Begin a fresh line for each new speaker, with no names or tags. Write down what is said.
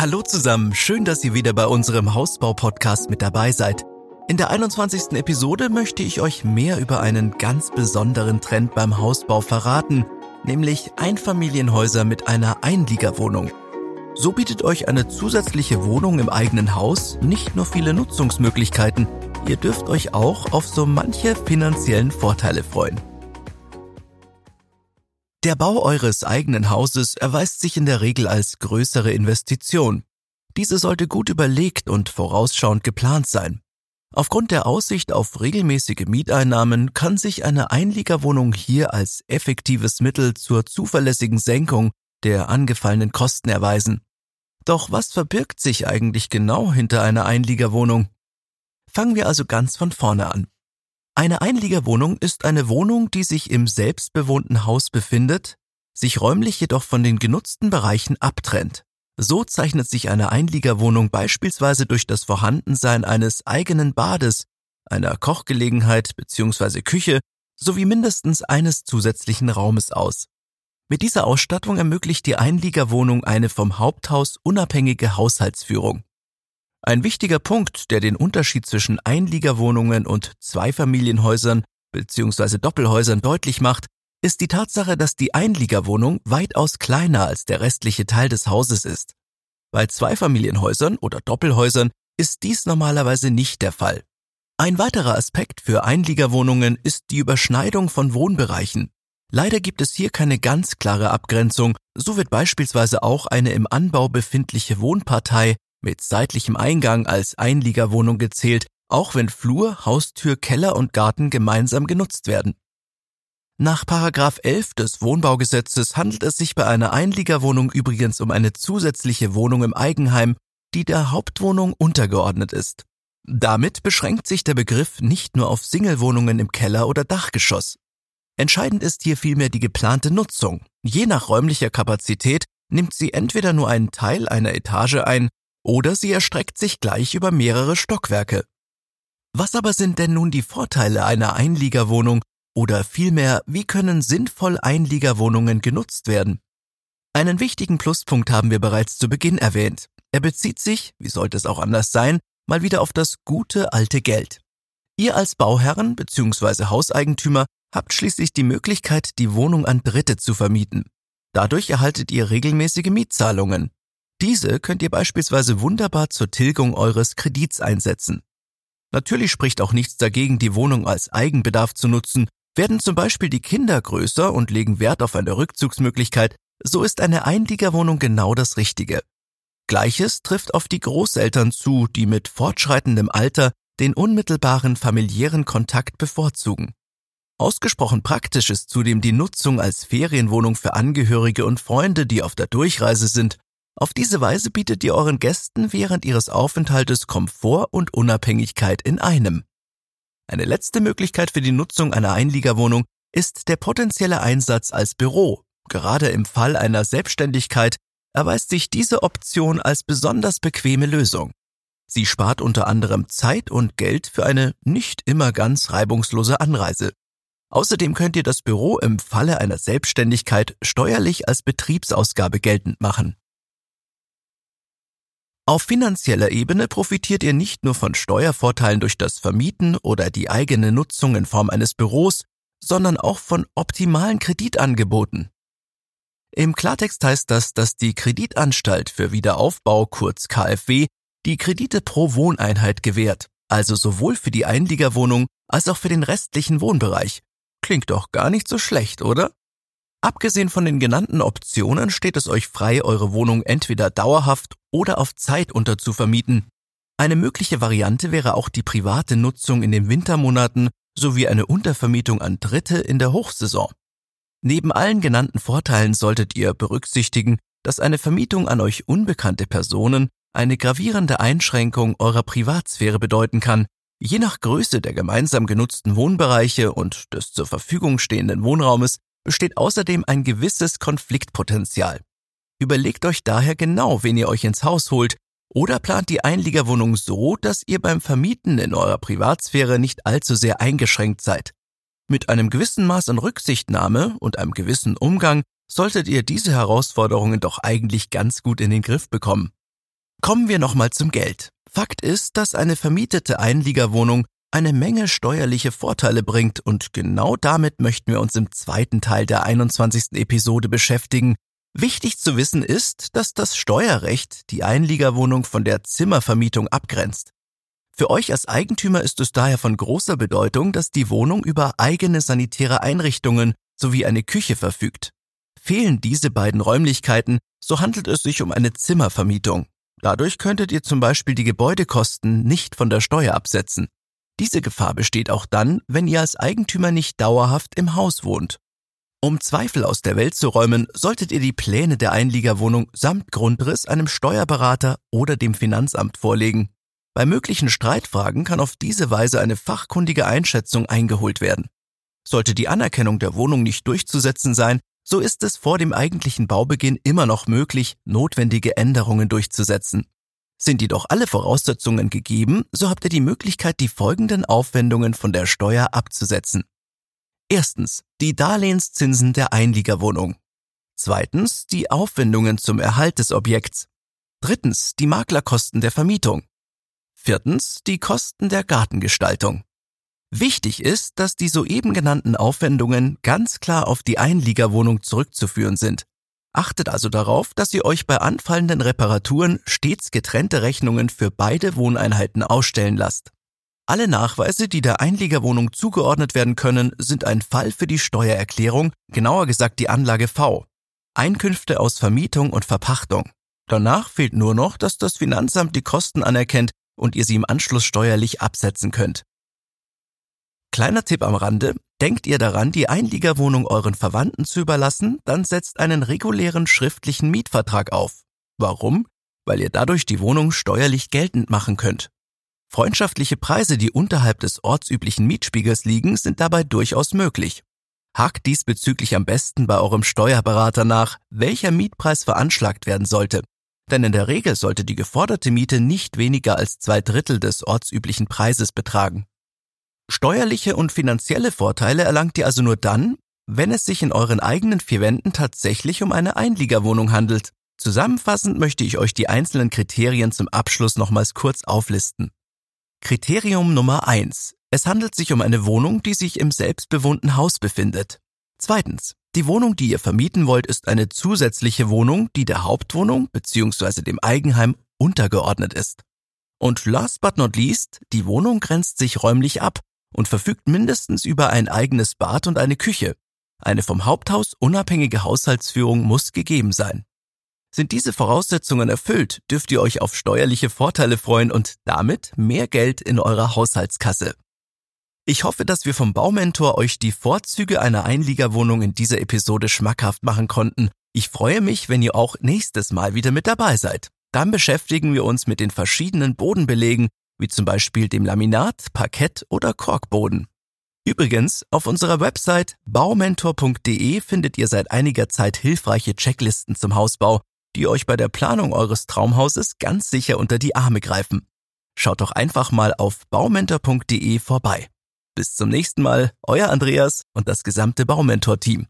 Hallo zusammen, schön, dass ihr wieder bei unserem Hausbau-Podcast mit dabei seid. In der 21. Episode möchte ich euch mehr über einen ganz besonderen Trend beim Hausbau verraten, nämlich Einfamilienhäuser mit einer Einliegerwohnung. So bietet euch eine zusätzliche Wohnung im eigenen Haus nicht nur viele Nutzungsmöglichkeiten, ihr dürft euch auch auf so manche finanziellen Vorteile freuen. Der Bau eures eigenen Hauses erweist sich in der Regel als größere Investition. Diese sollte gut überlegt und vorausschauend geplant sein. Aufgrund der Aussicht auf regelmäßige Mieteinnahmen kann sich eine Einliegerwohnung hier als effektives Mittel zur zuverlässigen Senkung der angefallenen Kosten erweisen. Doch was verbirgt sich eigentlich genau hinter einer Einliegerwohnung? Fangen wir also ganz von vorne an. Eine Einliegerwohnung ist eine Wohnung, die sich im selbstbewohnten Haus befindet, sich räumlich jedoch von den genutzten Bereichen abtrennt. So zeichnet sich eine Einliegerwohnung beispielsweise durch das Vorhandensein eines eigenen Bades, einer Kochgelegenheit bzw. Küche sowie mindestens eines zusätzlichen Raumes aus. Mit dieser Ausstattung ermöglicht die Einliegerwohnung eine vom Haupthaus unabhängige Haushaltsführung. Ein wichtiger Punkt, der den Unterschied zwischen Einliegerwohnungen und Zweifamilienhäusern bzw. Doppelhäusern deutlich macht, ist die Tatsache, dass die Einliegerwohnung weitaus kleiner als der restliche Teil des Hauses ist. Bei Zweifamilienhäusern oder Doppelhäusern ist dies normalerweise nicht der Fall. Ein weiterer Aspekt für Einliegerwohnungen ist die Überschneidung von Wohnbereichen. Leider gibt es hier keine ganz klare Abgrenzung, so wird beispielsweise auch eine im Anbau befindliche Wohnpartei mit seitlichem Eingang als Einliegerwohnung gezählt, auch wenn Flur, Haustür, Keller und Garten gemeinsam genutzt werden. Nach Paragraph 11 des Wohnbaugesetzes handelt es sich bei einer Einliegerwohnung übrigens um eine zusätzliche Wohnung im Eigenheim, die der Hauptwohnung untergeordnet ist. Damit beschränkt sich der Begriff nicht nur auf Singlewohnungen im Keller oder Dachgeschoss. Entscheidend ist hier vielmehr die geplante Nutzung. Je nach räumlicher Kapazität nimmt sie entweder nur einen Teil einer Etage ein oder sie erstreckt sich gleich über mehrere Stockwerke. Was aber sind denn nun die Vorteile einer Einliegerwohnung oder vielmehr, wie können sinnvoll Einliegerwohnungen genutzt werden? Einen wichtigen Pluspunkt haben wir bereits zu Beginn erwähnt. Er bezieht sich, wie sollte es auch anders sein, mal wieder auf das gute alte Geld. Ihr als Bauherren bzw. Hauseigentümer habt schließlich die Möglichkeit, die Wohnung an Dritte zu vermieten. Dadurch erhaltet ihr regelmäßige Mietzahlungen. Diese könnt ihr beispielsweise wunderbar zur Tilgung eures Kredits einsetzen. Natürlich spricht auch nichts dagegen, die Wohnung als Eigenbedarf zu nutzen. Werden zum Beispiel die Kinder größer und legen Wert auf eine Rückzugsmöglichkeit, so ist eine Einliegerwohnung genau das Richtige. Gleiches trifft auf die Großeltern zu, die mit fortschreitendem Alter den unmittelbaren familiären Kontakt bevorzugen. Ausgesprochen praktisch ist zudem die Nutzung als Ferienwohnung für Angehörige und Freunde, die auf der Durchreise sind auf diese Weise bietet ihr euren Gästen während ihres Aufenthaltes Komfort und Unabhängigkeit in einem. Eine letzte Möglichkeit für die Nutzung einer Einliegerwohnung ist der potenzielle Einsatz als Büro. Gerade im Fall einer Selbstständigkeit erweist sich diese Option als besonders bequeme Lösung. Sie spart unter anderem Zeit und Geld für eine nicht immer ganz reibungslose Anreise. Außerdem könnt ihr das Büro im Falle einer Selbstständigkeit steuerlich als Betriebsausgabe geltend machen. Auf finanzieller Ebene profitiert ihr nicht nur von Steuervorteilen durch das Vermieten oder die eigene Nutzung in Form eines Büros, sondern auch von optimalen Kreditangeboten. Im Klartext heißt das, dass die Kreditanstalt für Wiederaufbau, kurz KfW, die Kredite pro Wohneinheit gewährt, also sowohl für die Einliegerwohnung als auch für den restlichen Wohnbereich. Klingt doch gar nicht so schlecht, oder? Abgesehen von den genannten Optionen steht es euch frei, eure Wohnung entweder dauerhaft oder auf Zeit unterzuvermieten. Eine mögliche Variante wäre auch die private Nutzung in den Wintermonaten sowie eine Untervermietung an Dritte in der Hochsaison. Neben allen genannten Vorteilen solltet ihr berücksichtigen, dass eine Vermietung an euch unbekannte Personen eine gravierende Einschränkung eurer Privatsphäre bedeuten kann. Je nach Größe der gemeinsam genutzten Wohnbereiche und des zur Verfügung stehenden Wohnraumes besteht außerdem ein gewisses Konfliktpotenzial. Überlegt euch daher genau, wen ihr euch ins Haus holt oder plant die Einliegerwohnung so, dass ihr beim Vermieten in eurer Privatsphäre nicht allzu sehr eingeschränkt seid. Mit einem gewissen Maß an Rücksichtnahme und einem gewissen Umgang solltet ihr diese Herausforderungen doch eigentlich ganz gut in den Griff bekommen. Kommen wir nochmal zum Geld. Fakt ist, dass eine vermietete Einliegerwohnung eine Menge steuerliche Vorteile bringt und genau damit möchten wir uns im zweiten Teil der 21. Episode beschäftigen. Wichtig zu wissen ist, dass das Steuerrecht die Einliegerwohnung von der Zimmervermietung abgrenzt. Für euch als Eigentümer ist es daher von großer Bedeutung, dass die Wohnung über eigene sanitäre Einrichtungen sowie eine Küche verfügt. Fehlen diese beiden Räumlichkeiten, so handelt es sich um eine Zimmervermietung. Dadurch könntet ihr zum Beispiel die Gebäudekosten nicht von der Steuer absetzen. Diese Gefahr besteht auch dann, wenn ihr als Eigentümer nicht dauerhaft im Haus wohnt. Um Zweifel aus der Welt zu räumen, solltet ihr die Pläne der Einliegerwohnung samt Grundriss einem Steuerberater oder dem Finanzamt vorlegen. Bei möglichen Streitfragen kann auf diese Weise eine fachkundige Einschätzung eingeholt werden. Sollte die Anerkennung der Wohnung nicht durchzusetzen sein, so ist es vor dem eigentlichen Baubeginn immer noch möglich, notwendige Änderungen durchzusetzen. Sind jedoch alle Voraussetzungen gegeben, so habt ihr die Möglichkeit, die folgenden Aufwendungen von der Steuer abzusetzen. Erstens, die Darlehenszinsen der Einliegerwohnung. Zweitens, die Aufwendungen zum Erhalt des Objekts. Drittens, die Maklerkosten der Vermietung. Viertens, die Kosten der Gartengestaltung. Wichtig ist, dass die soeben genannten Aufwendungen ganz klar auf die Einliegerwohnung zurückzuführen sind. Achtet also darauf, dass ihr euch bei anfallenden Reparaturen stets getrennte Rechnungen für beide Wohneinheiten ausstellen lasst. Alle Nachweise, die der Einliegerwohnung zugeordnet werden können, sind ein Fall für die Steuererklärung, genauer gesagt die Anlage V. Einkünfte aus Vermietung und Verpachtung. Danach fehlt nur noch, dass das Finanzamt die Kosten anerkennt und ihr sie im Anschluss steuerlich absetzen könnt. Kleiner Tipp am Rande, denkt ihr daran, die Einliegerwohnung euren Verwandten zu überlassen, dann setzt einen regulären schriftlichen Mietvertrag auf. Warum? Weil ihr dadurch die Wohnung steuerlich geltend machen könnt. Freundschaftliche Preise, die unterhalb des ortsüblichen Mietspiegels liegen, sind dabei durchaus möglich. Hakt diesbezüglich am besten bei eurem Steuerberater nach, welcher Mietpreis veranschlagt werden sollte. Denn in der Regel sollte die geforderte Miete nicht weniger als zwei Drittel des ortsüblichen Preises betragen. Steuerliche und finanzielle Vorteile erlangt ihr also nur dann, wenn es sich in euren eigenen vier Wänden tatsächlich um eine Einliegerwohnung handelt. Zusammenfassend möchte ich euch die einzelnen Kriterien zum Abschluss nochmals kurz auflisten. Kriterium Nummer eins: Es handelt sich um eine Wohnung, die sich im selbstbewohnten Haus befindet. Zweitens. Die Wohnung, die ihr vermieten wollt, ist eine zusätzliche Wohnung, die der Hauptwohnung bzw. dem Eigenheim untergeordnet ist. Und last but not least, die Wohnung grenzt sich räumlich ab und verfügt mindestens über ein eigenes Bad und eine Küche. Eine vom Haupthaus unabhängige Haushaltsführung muss gegeben sein. Sind diese Voraussetzungen erfüllt, dürft ihr euch auf steuerliche Vorteile freuen und damit mehr Geld in eurer Haushaltskasse. Ich hoffe, dass wir vom Baumentor euch die Vorzüge einer Einliegerwohnung in dieser Episode schmackhaft machen konnten. Ich freue mich, wenn ihr auch nächstes Mal wieder mit dabei seid. Dann beschäftigen wir uns mit den verschiedenen Bodenbelegen, wie zum Beispiel dem Laminat, Parkett oder Korkboden. Übrigens, auf unserer Website baumentor.de findet ihr seit einiger Zeit hilfreiche Checklisten zum Hausbau, die euch bei der Planung eures Traumhauses ganz sicher unter die Arme greifen. Schaut doch einfach mal auf baumentor.de vorbei. Bis zum nächsten Mal, euer Andreas und das gesamte Baumentor-Team.